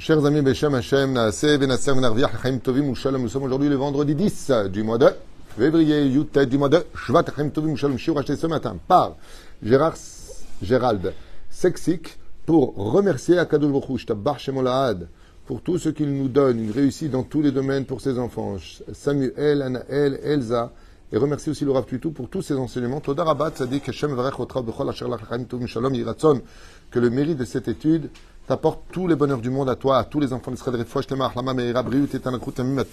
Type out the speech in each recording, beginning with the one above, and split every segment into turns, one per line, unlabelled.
Chers amis, Beshem Hashem, Naaseh, Benasser, Benarviach, Chaim Tovim, Ushalom, nous sommes aujourd'hui le vendredi 10 du mois de février, Yutet, du mois de Shvat, Chaim Tovim, Ushalom, Shiur, acheté ce matin par Gérard, Gérald Sexic pour remercier Akadosh Baruch Hu, Shemolaad, pour tout ce qu'il nous donne, une réussite dans tous les domaines pour ses enfants, Samuel, Anaël, Elsa, et remercier aussi le Rav Tutu pour tous ses enseignements. Toda Rabat, Sadik, Hashem, Varech, Otra, Bechol, Asher, Lach, Chaim Tovim, Shalom, Yiratzon, que le mérite de cette étude t'apporte tous les bonheurs du monde à toi, à tous les enfants d'Israël, à tout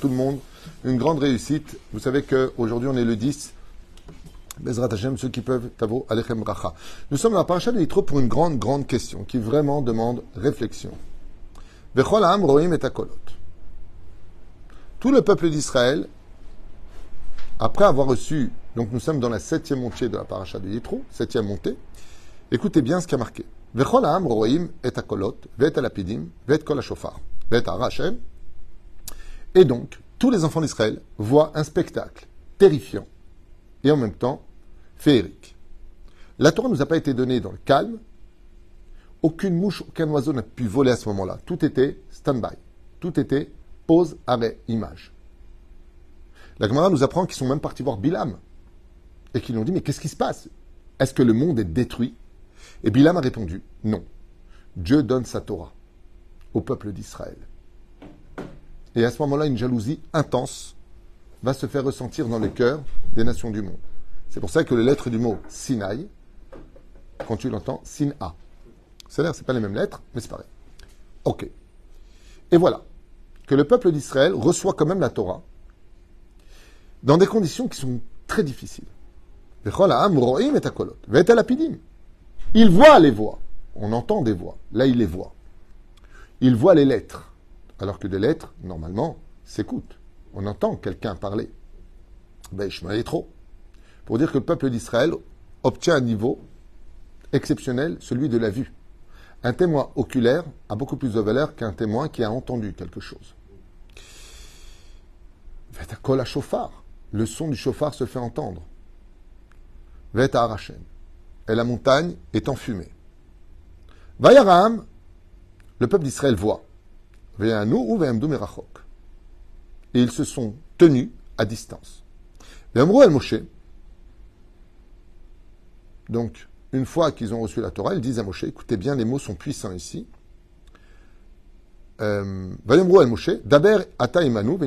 le monde. Une grande réussite. Vous savez qu'aujourd'hui, on est le 10. Bezrat Hashem, ceux qui peuvent, Tavo, Alechem Racha. Nous sommes dans la paracha de Yitro pour une grande, grande question qui vraiment demande réflexion. Roim et. Tout le peuple d'Israël, après avoir reçu, donc nous sommes dans la septième montée de la paracha de Yitro, septième montée, écoutez bien ce qui a marqué. וכל העם רואים את הקולות ואת הלפידים ואת כל השופר ואת הר השם. Et donc, tous les enfants d'Israël voient un spectacle terrifiant et en même temps féerique. La Torah ne nous a pas été donnée dans le calme. Aucune mouche, aucun oiseau n'a pu voler à ce moment-là. Tout était stand-by. Tout était pause, arrêt, image. La Gemara nous apprend qu'ils sont même partis voir Bilam et qu'ils lui ont dit Mais qu'est-ce qui se passe Est-ce que le monde est détruit Et Bilam a répondu non. Dieu donne sa Torah au peuple d'Israël. Et à ce moment-là, une jalousie intense va se faire ressentir dans les cœurs des nations du monde. C'est pour ça que les lettres du mot Sinaï, quand tu l'entends, Sin-A. C'est-à-dire, ce pas les mêmes lettres, mais c'est pareil. Ok. Et voilà, que le peuple d'Israël reçoit quand même la Torah dans des conditions qui sont très difficiles. Il voit les voix. On entend des voix. Là, il les voit. Il voit les lettres. Alors que des lettres, normalement, s'écoutent. On entend quelqu'un parler. Ben, je est trop. Pour dire que le peuple d'Israël obtient un niveau exceptionnel, celui de la vue. Un témoin oculaire a beaucoup plus de valeur qu'un témoin qui a entendu quelque chose. à chauffard. Le son du chauffard se fait entendre. à Arachem et la montagne est enfumée. Vayaram, le peuple d'Israël voit. Et ils se sont tenus à distance. Moshe. Donc, une fois qu'ils ont reçu la Torah, ils disent à Moshe, écoutez bien, les mots sont puissants ici. Euh, Moshe, Daber ata imanu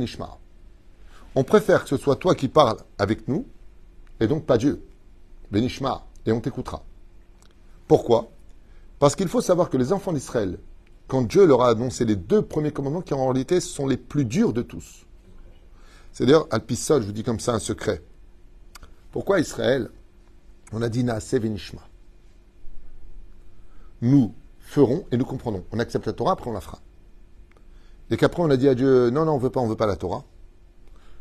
On préfère que ce soit toi qui parles avec nous, et donc pas Dieu. Benishma et on t'écoutera. Pourquoi? Parce qu'il faut savoir que les enfants d'Israël, quand Dieu leur a annoncé les deux premiers commandements, qui en réalité sont les plus durs de tous. C'est d'ailleurs, Alpisol, je vous dis comme ça un secret. Pourquoi Israël On a dit. Nous ferons et nous comprendrons. On accepte la Torah, après on la fera. Et qu'après on a dit à Dieu, non, non, on ne veut pas, on veut pas la Torah.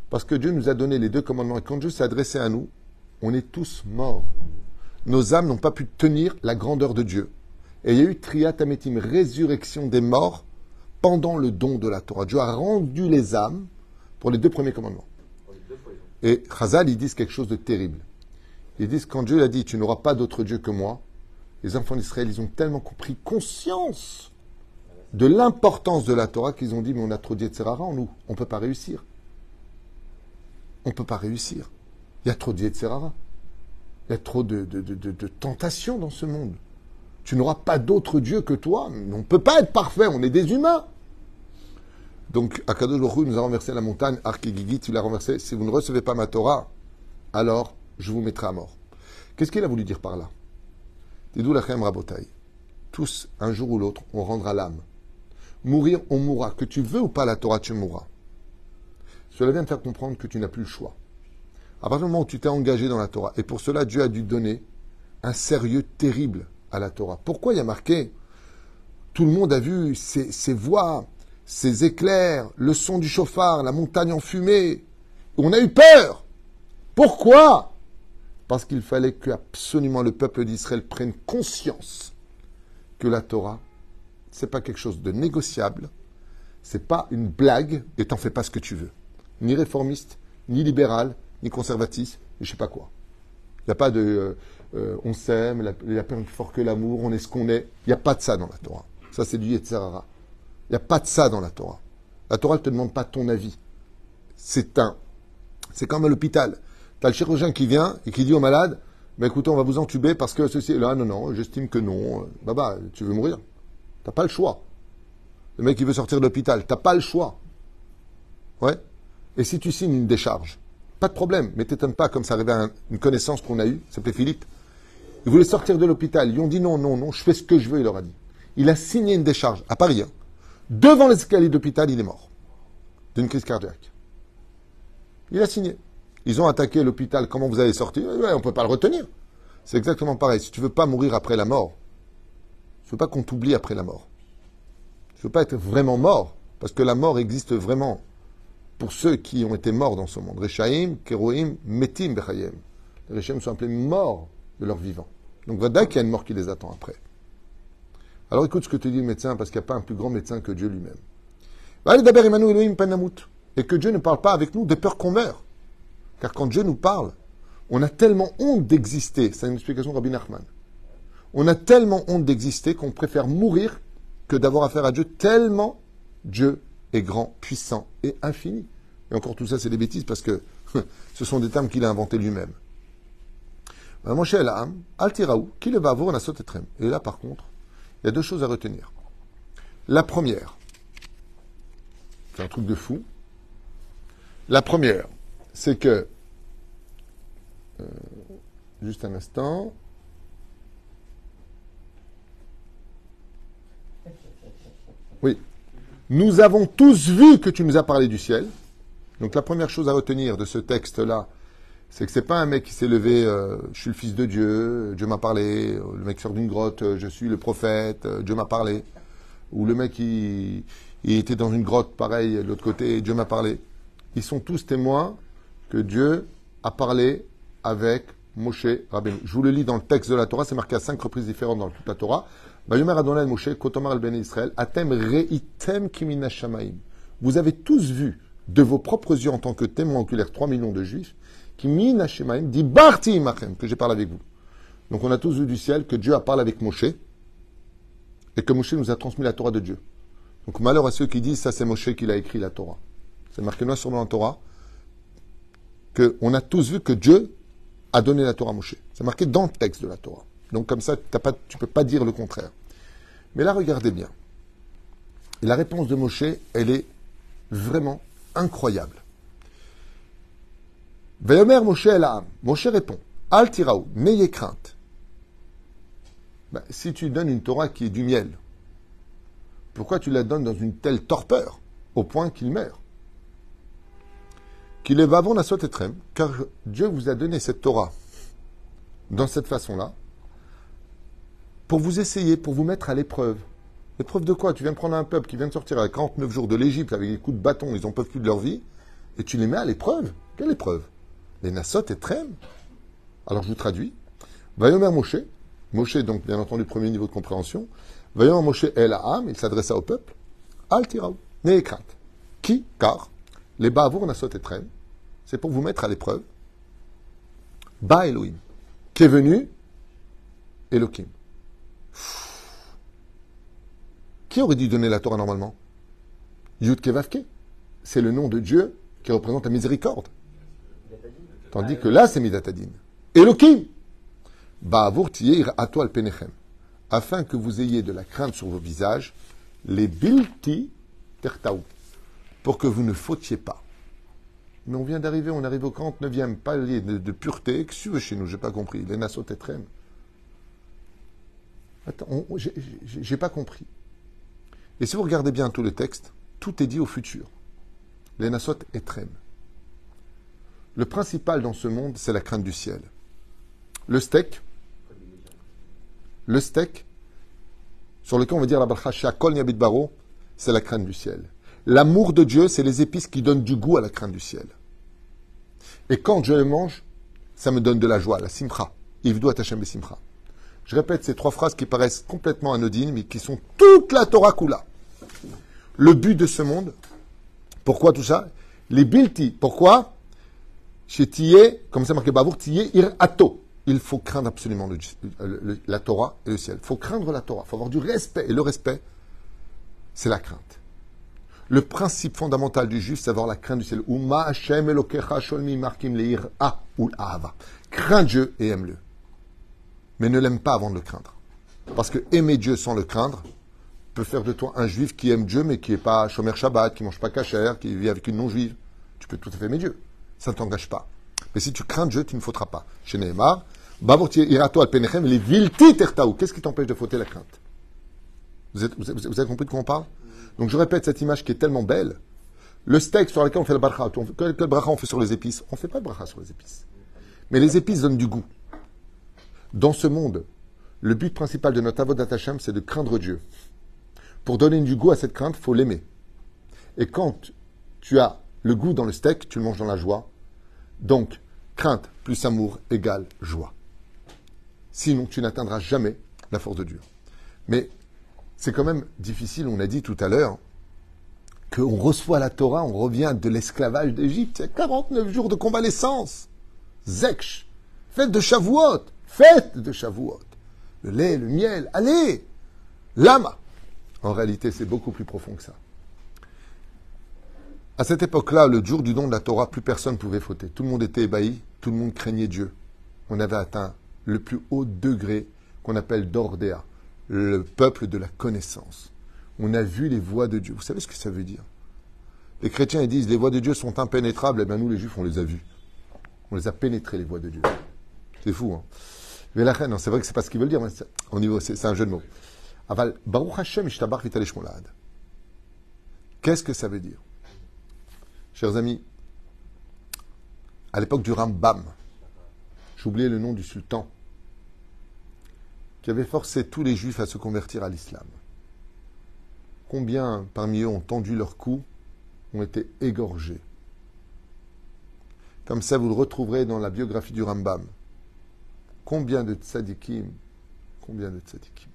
Parce que Dieu nous a donné les deux commandements. Et quand Dieu s'est adressé à nous, on est tous morts nos âmes n'ont pas pu tenir la grandeur de Dieu. Et il y a eu triatametim, résurrection des morts, pendant le don de la Torah. Dieu a rendu les âmes pour les deux premiers commandements. Et Chazal, ils disent quelque chose de terrible. Ils disent, quand Dieu a dit, tu n'auras pas d'autre Dieu que moi, les enfants d'Israël, ils ont tellement compris conscience de l'importance de la Torah qu'ils ont dit, mais on a trop d'Yetzerara en nous, on ne peut pas réussir. On ne peut pas réussir. Il y a trop d'Yetzerara. Il y a trop de, tentations dans ce monde. Tu n'auras pas d'autre Dieu que toi. On ne peut pas être parfait, on est des humains. Donc, Akadosh Baruch nous a renversé la montagne, Arkigigi, tu l'as renversé. Si vous ne recevez pas ma Torah, alors je vous mettrai à mort. Qu'est-ce qu'il a voulu dire par là? Tidou lachem rabotai. Tous, un jour ou l'autre, on rendra l'âme. Mourir, on mourra. Que tu veux ou pas la Torah, tu mourras. Cela vient de faire comprendre que tu n'as plus le choix. À partir du moment où tu t'es engagé dans la Torah, et pour cela Dieu a dû donner un sérieux terrible à la Torah. Pourquoi il y a marqué Tout le monde a vu ces, voix, ces éclairs, le son du chauffard, la montagne en fumée. On a eu peur. Pourquoi? Parce qu'il fallait que absolument le peuple d'Israël prenne conscience que la Torah, c'est pas quelque chose de négociable, c'est pas une blague et t'en fais pas ce que tu veux. Ni réformiste, ni libéral, ni conservatisme, ni je sais pas quoi. Il n'y a pas de euh, euh, on s'aime, il n'y a plus fort que l'amour, on est ce qu'on est. Il n'y a pas de ça dans la Torah. Ça, c'est du Yetzerara. Il n'y a pas de ça dans la Torah. La Torah ne te demande pas ton avis. C'est un. C'est comme à l'hôpital. Tu as le chirurgien qui vient et qui dit au malade bah, écoutez, on va vous entuber parce que ceci. Là, non, non, j'estime que non. Bah, tu veux mourir. T'as pas le choix. Le mec, il veut sortir de l'hôpital. T'as pas le choix. Ouais. Et si tu signes une décharge, pas de problème. Mais t'étonnes pas, comme ça arrivait à une connaissance qu'on a eue, s'appelait Philippe. Il voulait sortir de l'hôpital. Ils ont dit non, non, non, je fais ce que je veux, il leur a dit. Il a signé une décharge à Paris. Devant les escaliers d'hôpital, il est mort. D'une crise cardiaque. Il a signé. Ils ont attaqué l'hôpital. Comment vous allez sortir? On ne peut pas le retenir. C'est exactement pareil. Si tu veux pas mourir après la mort, je veux pas qu'on t'oublie après la mort. Je veux pas être vraiment mort, parce que la mort existe vraiment pour ceux qui ont été morts dans ce monde. Rechaim, Keroim, Metim. Les Rechaim sont appelés morts de leur vivant. Donc, voilà qu'il y a une mort qui les attend après. Alors, écoute ce que te dit le médecin, parce qu'il n'y a pas un plus grand médecin que Dieu lui-même. Et que Dieu ne parle pas avec nous de peur qu'on meurt. Car quand Dieu nous parle, on a tellement honte d'exister. C'est une explication de Rabbi Nachman. On a tellement honte d'exister qu'on préfère mourir que d'avoir affaire à Dieu, tellement Dieu est grand, puissant et infini. Et encore tout ça, c'est des bêtises parce que ce sont des termes qu'il a inventés lui-même. Moshe Elam, Altiraou, qui le va on a sauté Et là, par contre, il y a deux choses à retenir. La première, c'est un truc de fou. La première, c'est que, euh, juste un instant, oui, nous avons tous vu que tu nous as parlé du ciel. Donc la première chose à retenir de ce texte-là, c'est que c'est pas un mec qui s'est levé, euh, je suis le fils de Dieu, Dieu m'a parlé, le mec sort d'une grotte, je suis le prophète, Dieu m'a parlé, ou le mec qui était dans une grotte pareil de l'autre côté, Dieu m'a parlé. Ils sont tous témoins que Dieu a parlé avec Moshe Rabbeinu. Je vous le lis dans le texte de la Torah, c'est marqué à cinq reprises différentes dans toute la Torah. Vous avez tous vu de vos propres yeux en tant que témoins oculaires 3 millions de juifs, Kimina Shemaim, dit Barti Imachem, que j'ai parlé avec vous. Donc on a tous vu du ciel que Dieu a parlé avec Moshe et que Moshe nous a transmis la Torah de Dieu. Donc malheur à ceux qui disent ça c'est Moshe qui l'a écrit la Torah. C'est marqué noir sur blanc en Torah qu'on a tous vu que Dieu a donné la Torah à Moshe. C'est marqué dans le texte de la Torah. Donc comme ça, tu ne peux pas dire le contraire. Mais là, regardez bien. La réponse de Moshe, elle est vraiment incroyable. Veyomer Moshe el Moshe répond Al tiraou, n'ayez crainte. Ben, si tu donnes une Torah qui est du miel, pourquoi tu la donnes dans une telle torpeur au point qu'il meurt? Qu'il est vavon la etrem, car Dieu vous a donné cette Torah dans cette façon-là, pour vous essayer, pour vous mettre à l'épreuve. L'épreuve de quoi? Tu viens de prendre un peuple qui vient de sortir à 49 jours de l'Égypte avec des coups de bâton, ils n'en peuvent plus de leur vie, et tu les mets à l'épreuve. Quelle épreuve? Les Nassot et Trem. Alors je vous traduis. Vayomer Moshe, Moshe donc bien entendu premier niveau de compréhension, Vayomer Moshe El Aham, il s'adressa au peuple, Al Tiraou, crainte. Qui? Car les Bavour Nassot et Trem, c'est pour vous mettre à l'épreuve. Ba Elohim, qui est venu Elohim. Qui aurait dû donner la Torah normalement? Yud Kevavke. C'est le nom de Dieu qui représente la miséricorde. Tandis que là, c'est Midatadin. Elohim Ba'avour tiyer al penechem. Afin que vous ayez de la crainte sur vos visages, les bilti tertaou. Pour que vous ne fautiez pas. Mais on vient d'arriver, on arrive au 49e palier de, pureté. Que tu veux chez nous? J'ai pas compris. Les Nassau Tetrem. Attends, j'ai pas compris. Et si vous regardez bien tout le texte, tout est dit au futur. Les Nassot Etrem. Le principal dans ce monde, c'est la crainte du ciel. Le steak, le steak, sur lequel on va dire la barchacha kol baro, c'est la crainte du ciel. L'amour de Dieu, c'est les épices qui donnent du goût à la crainte du ciel. Et quand je les mange, ça me donne de la joie, la simcha. Ivdu atachem simcha. Je répète ces trois phrases qui paraissent complètement anodines, mais qui sont toute la Torah Kula. Le but de ce monde, pourquoi tout ça? Les bilti, pourquoi? Chez Tiyé, comme c'est marqué Bavour, Tiyé ir ato. Il faut craindre absolument la Torah et le ciel. Il faut craindre la Torah, il faut avoir du respect. Et le respect, c'est la crainte. Le principe fondamental du juif, c'est avoir la crainte du ciel. Sholmi A. Crains Dieu et aime-le. Mais ne l'aime pas avant de le craindre. Parce que aimer Dieu sans le craindre peut faire de toi un juif qui aime Dieu, mais qui n'est pas Shomer Shabbat, qui mange pas kasher, qui vit avec une non-juive. Tu peux tout à fait aimer Dieu. Ça ne t'engage pas. Mais si tu crains Dieu, tu ne fauteras pas. Chez Nehemar, Irato al Penechem, les vilti tertaou. Qu'est-ce qui t'empêche de fauter la crainte? Vous, avez compris de quoi on parle? Donc je répète cette image qui est tellement belle. Le steak sur lequel on fait le bracha, quel, bracha on fait sur les épices? On ne fait pas de bracha sur les épices. Mais les épices donnent du goût. Dans ce monde, le but principal de notre avodat Hashem, c'est de craindre Dieu. Pour donner du goût à cette crainte, il faut l'aimer. Et quand tu as le goût dans le steak, tu le manges dans la joie. Donc, crainte plus amour égale joie. Sinon, tu n'atteindras jamais la force de Dieu. Mais c'est quand même difficile, on a dit tout à l'heure, qu'on reçoit la Torah, on revient de l'esclavage d'Égypte. Il y a 49 jours de convalescence. Zeksh, fête de Shavuot, fête de Shavuot. Le lait, le miel, allez Lama En réalité, c'est beaucoup plus profond que ça. À cette époque-là, le jour du don de la Torah, plus personne ne pouvait fauter. Tout le monde était ébahi, tout le monde craignait Dieu. On avait atteint le plus haut degré qu'on appelle d'Ordéa, le peuple de la connaissance. On a vu les voies de Dieu. Vous savez ce que ça veut dire? Les chrétiens ils disent les voies de Dieu sont impénétrables. Eh bien nous les juifs on les a vues. On les a pénétrées les voies de Dieu. C'est fou, hein Mais la reine, c'est vrai que c'est pas ce qu'ils veulent dire, mais c'est un jeu de mots. Qu'est-ce que ça veut dire? Chers amis, à l'époque du Rambam, oublié le nom du sultan, qui avait forcé tous les juifs à se convertir à l'islam. Combien parmi eux ont tendu leur cou, ont été égorgés? Comme ça, vous le retrouverez dans la biographie du Rambam. Combien de tzadikim Combien de tzadikim?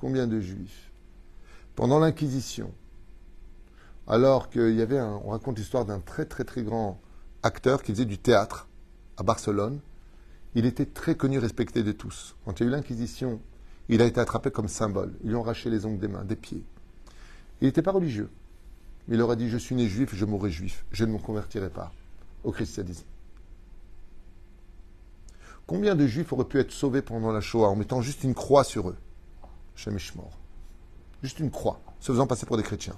Combien de juifs Pendant l'Inquisition, alors qu'il y avait un, on raconte l'histoire d'un très très très grand acteur qui faisait du théâtre à Barcelone, il était très connu, respecté de tous. Quand il y a eu l'Inquisition, il a été attrapé comme symbole. Ils lui ont arraché les ongles des mains, des pieds. Il n'était pas religieux. Il leur a dit Je suis né juif, je mourrai juif. Je ne me convertirai pas au christianisme. Combien de juifs auraient pu être sauvés pendant la Shoah en mettant juste une croix sur eux? Mort. Juste une croix, se faisant passer pour des chrétiens.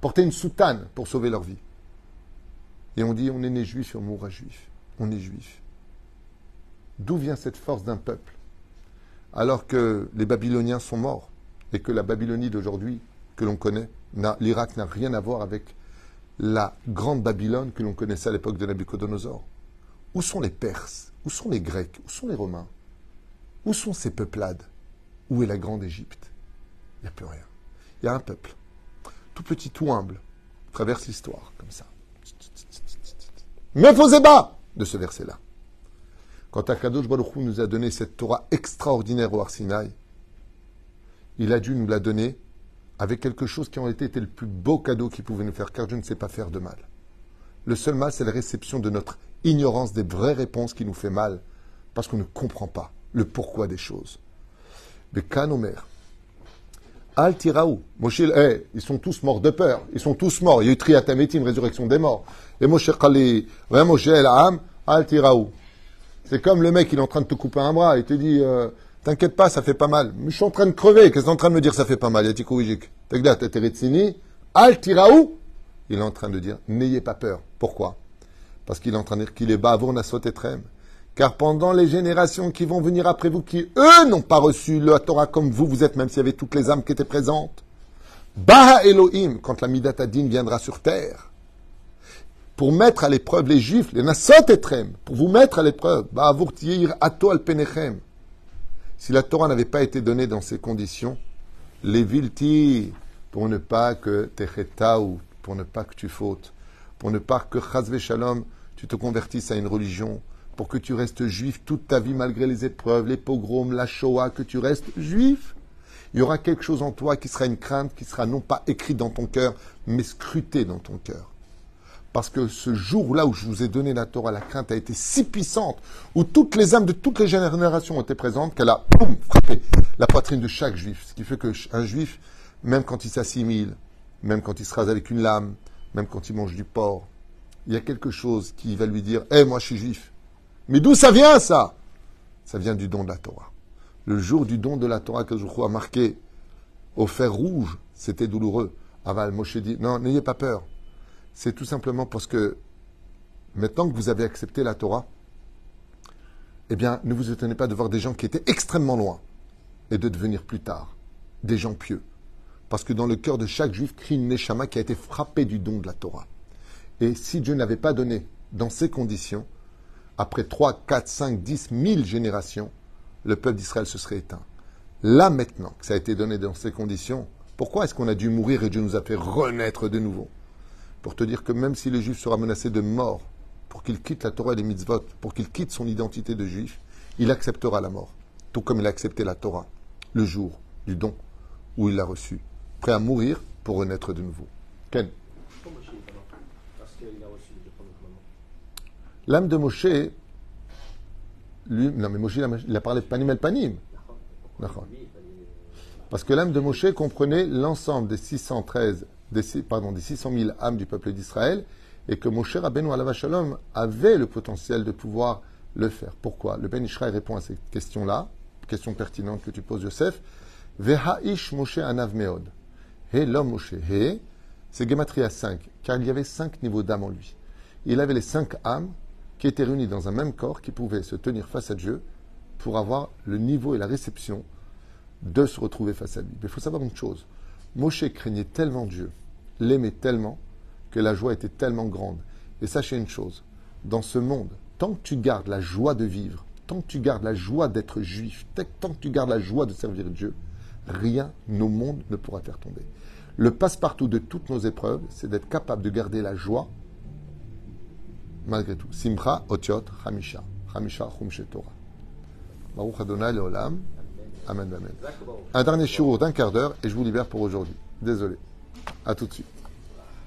Porter une soutane pour sauver leur vie. Et on dit on est né juif et on mourra juif. On est juif. D'où vient cette force d'un peuple Alors que les Babyloniens sont morts et que la Babylonie d'aujourd'hui que l'on connaît, l'Irak n'a rien à voir avec la grande Babylone que l'on connaissait à l'époque de Nabucodonosor. Où sont les Perses? Où sont les Grecs? Où sont les Romains? Où sont ces peuplades? Où est la grande Égypte? Il n'y a plus rien. Il y a un peuple, tout petit, tout humble, traverse l'histoire comme ça. Mais bas de ce verset-là. Quand Akadosh Baruch nous a donné cette Torah extraordinaire au Arsinaï, il a dû nous la donner avec quelque chose qui en été, le plus beau cadeau qu'il pouvait nous faire, car Dieu ne sait pas faire de mal. Le seul mal, c'est la réception de notre ignorance des vraies réponses qui nous fait mal, parce qu'on ne comprend pas le pourquoi des choses. Mais Kanomer, Al Tiraou, Moshe, eh, ils sont tous morts de peur, ils sont tous morts. Il y a eu Triatametim, résurrection des morts. Et Moshe Kali, Moshe El Al Tiraou. C'est comme le mec, il est en train de te couper un bras, il te dit, euh, t'inquiète pas, ça fait pas mal. Je suis en train de crever, qu'est-ce que en train de me dire, ça fait pas mal, Yatikoujik Al Tiraou, il est en train de dire, n'ayez pas peur. Pourquoi? Parce qu'il est en train de dire qu'il est bas avant et trem. Car pendant les générations qui vont venir après vous, qui eux n'ont pas reçu la Torah comme vous, vous êtes, même s'il y avait toutes les âmes qui étaient présentes, Baha Elohim, quand la Midatadin viendra sur terre, pour mettre à l'épreuve les Juifs, les Nassot Etrem, pour vous mettre à l'épreuve, Ato al Penechem. Si la Torah n'avait pas été donnée dans ces conditions, les vilti, pour ne pas que ou pour ne pas que tu fautes, pour ne pas que Chazve Shalom, tu te convertisses à une religion, pour que tu restes juif toute ta vie malgré les épreuves, les pogroms, la Shoah, que tu restes juif. Il y aura quelque chose en toi qui sera une crainte, qui sera non pas écrite dans ton cœur, mais scrutée dans ton cœur. Parce que ce jour-là où je vous ai donné la Torah, la crainte a été si puissante, où toutes les âmes de toutes les générations été présentes, qu'elle a frappé la poitrine de chaque juif. Ce qui fait qu'un juif, même quand il s'assimile, même quand il se rase avec une lame, même quand il mange du porc, il y a quelque chose qui va lui dire Eh, moi je suis juif. Mais d'où ça vient ça? Ça vient du don de la Torah. Le jour du don de la Torah que Zoukou a marqué au fer rouge, c'était douloureux. Aval Moshe dit Non, n'ayez pas peur. C'est tout simplement parce que maintenant que vous avez accepté la Torah, eh bien, ne vous étonnez pas de voir des gens qui étaient extrêmement loin et de devenir plus tard des gens pieux. Parce que dans le cœur de chaque juif crie une Neshama qui a été frappé du don de la Torah. Et si Dieu n'avait pas donné dans ces conditions, après 3, 4, 5, 10, 1000 générations, le peuple d'Israël se serait éteint. Là maintenant que ça a été donné dans ces conditions, pourquoi est-ce qu'on a dû mourir et Dieu nous a fait renaître de nouveau? Pour te dire que même si le juif sera menacé de mort, pour qu'il quitte la Torah et les mitzvot, pour qu'il quitte son identité de juif, il acceptera la mort, tout comme il a accepté la Torah, le jour du don où il l'a reçu, prêt à mourir pour renaître de nouveau. Ken L'âme de Moshe, lui, non mais Moshe, il a parlé de panim el panim. Parce que l'âme de Moshe comprenait l'ensemble des 613, des, pardon, des 600 000 âmes du peuple d'Israël, et que Moshe Rabbeinu Alava Shalom avait le potentiel de pouvoir le faire. Pourquoi? Le Ben Israël répond à cette question-là, question pertinente que tu poses, Yosef. Veha'ish Moshe Anav Meod. He l'homme Moshe. He, c'est Gematria 5, car il y avait cinq niveaux d'âme en lui. Il avait les cinq âmes qui étaient réunies dans un même corps, qui pouvaient se tenir face à Dieu pour avoir le niveau et la réception de se retrouver face à lui. Mais il faut savoir une chose. Moshe craignait tellement Dieu, l'aimait tellement, que la joie était tellement grande. Et sachez une chose, dans ce monde, tant que tu gardes la joie de vivre, tant que tu gardes la joie d'être juif, tant que tu gardes la joie de servir Dieu, rien au monde ne pourra faire tomber. Le passe-partout de toutes nos épreuves, c'est d'être capable de garder la joie malgré tout. Simcha, Otiot, Hamisha. Hamisha, Chumshe Torah. Baruch Adonai Leolam. Amen, amen. Un dernier shiur d'un quart d'heure et je vous libère pour aujourd'hui. Désolé. À tout de suite.